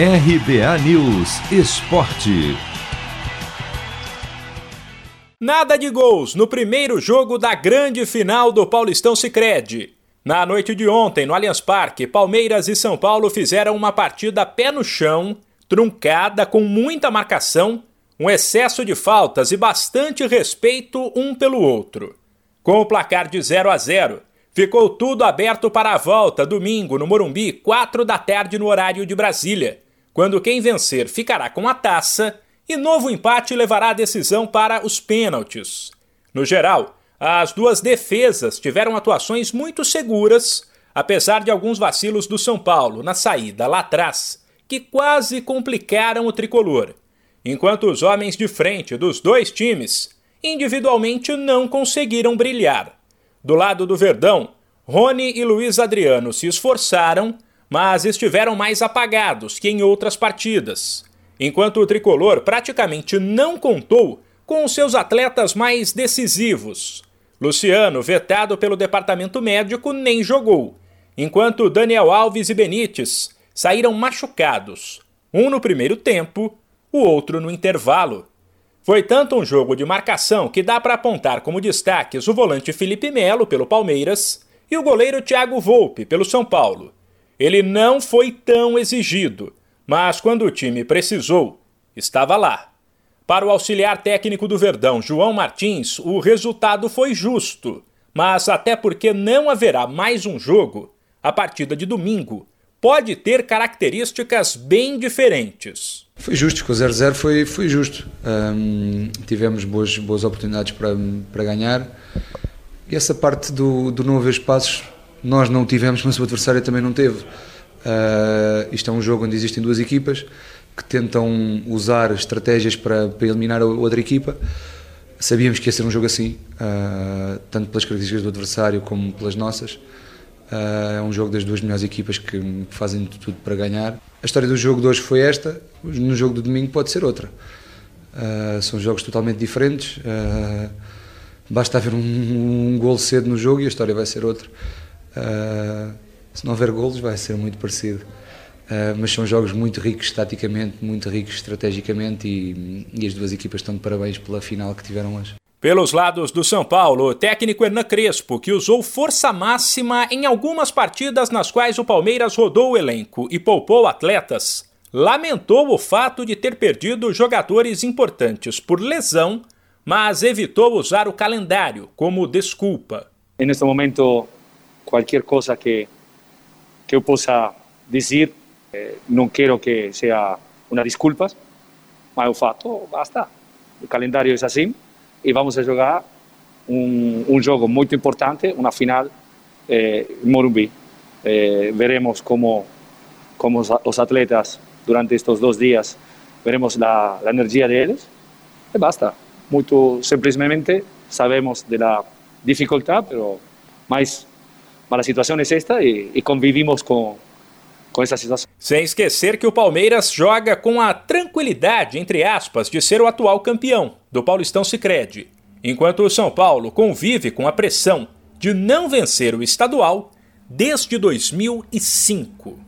RBA News Esporte. Nada de gols no primeiro jogo da grande final do Paulistão Sicredi. Na noite de ontem, no Allianz Parque, Palmeiras e São Paulo fizeram uma partida pé no chão, truncada, com muita marcação, um excesso de faltas e bastante respeito um pelo outro. Com o placar de 0 a 0, ficou tudo aberto para a volta domingo no Morumbi, 4 da tarde no horário de Brasília quando quem vencer ficará com a taça e novo empate levará a decisão para os pênaltis. No geral, as duas defesas tiveram atuações muito seguras, apesar de alguns vacilos do São Paulo na saída lá atrás, que quase complicaram o tricolor, enquanto os homens de frente dos dois times individualmente não conseguiram brilhar. Do lado do Verdão, Rony e Luiz Adriano se esforçaram mas estiveram mais apagados que em outras partidas, enquanto o tricolor praticamente não contou com os seus atletas mais decisivos. Luciano, vetado pelo departamento médico, nem jogou, enquanto Daniel Alves e Benítez saíram machucados, um no primeiro tempo, o outro no intervalo. Foi tanto um jogo de marcação que dá para apontar como destaques o volante Felipe Melo pelo Palmeiras e o goleiro Thiago Volpe pelo São Paulo. Ele não foi tão exigido, mas quando o time precisou, estava lá. Para o auxiliar técnico do Verdão, João Martins, o resultado foi justo, mas até porque não haverá mais um jogo, a partida de domingo pode ter características bem diferentes. Foi justo, com o 0-0 foi, foi justo. Um, tivemos boas, boas oportunidades para, para ganhar e essa parte do, do não haver espaços nós não tivemos, mas o adversário também não teve. Uh, isto é um jogo onde existem duas equipas que tentam usar estratégias para, para eliminar a outra equipa. Sabíamos que ia ser um jogo assim, uh, tanto pelas características do adversário como pelas nossas. Uh, é um jogo das duas melhores equipas que, fazem tudo para ganhar. A história do jogo de hoje foi esta, no jogo do domingo pode ser outra. são jogos totalmente diferentes. basta haver um, um gol cedo no jogo e a história vai ser outra. Uh, se não houver golos, vai ser muito parecido. Uh, mas são jogos muito ricos taticamente, muito ricos estrategicamente e, e, as duas equipas estão de parabéns pela final que tiveram hoje. Pelos lados do São Paulo, o técnico Hernan Crespo, que usou força máxima em algumas partidas nas quais o Palmeiras rodou o elenco e poupou atletas, lamentou o fato de ter perdido jogadores importantes por lesão, mas evitou usar o calendário como desculpa. Neste momento qualquer coisa que, que eu possa dizer, eh, não quero que seja uma desculpa, mas o fato basta. O calendário é assim e vamos jogar um, um jogo muito importante, uma final eh, Morumbi. Eh, veremos como, como os atletas durante estes dois dias veremos a, a energia deles e basta. Muito simplesmente sabemos da dificuldade, mas Mas a situação é esta e, e convivimos com, com essa situação. Sem esquecer que o Palmeiras joga com a tranquilidade, entre aspas, de ser o atual campeão do Paulistão Sicredi, enquanto o São Paulo convive com a pressão de não vencer o estadual desde 2005.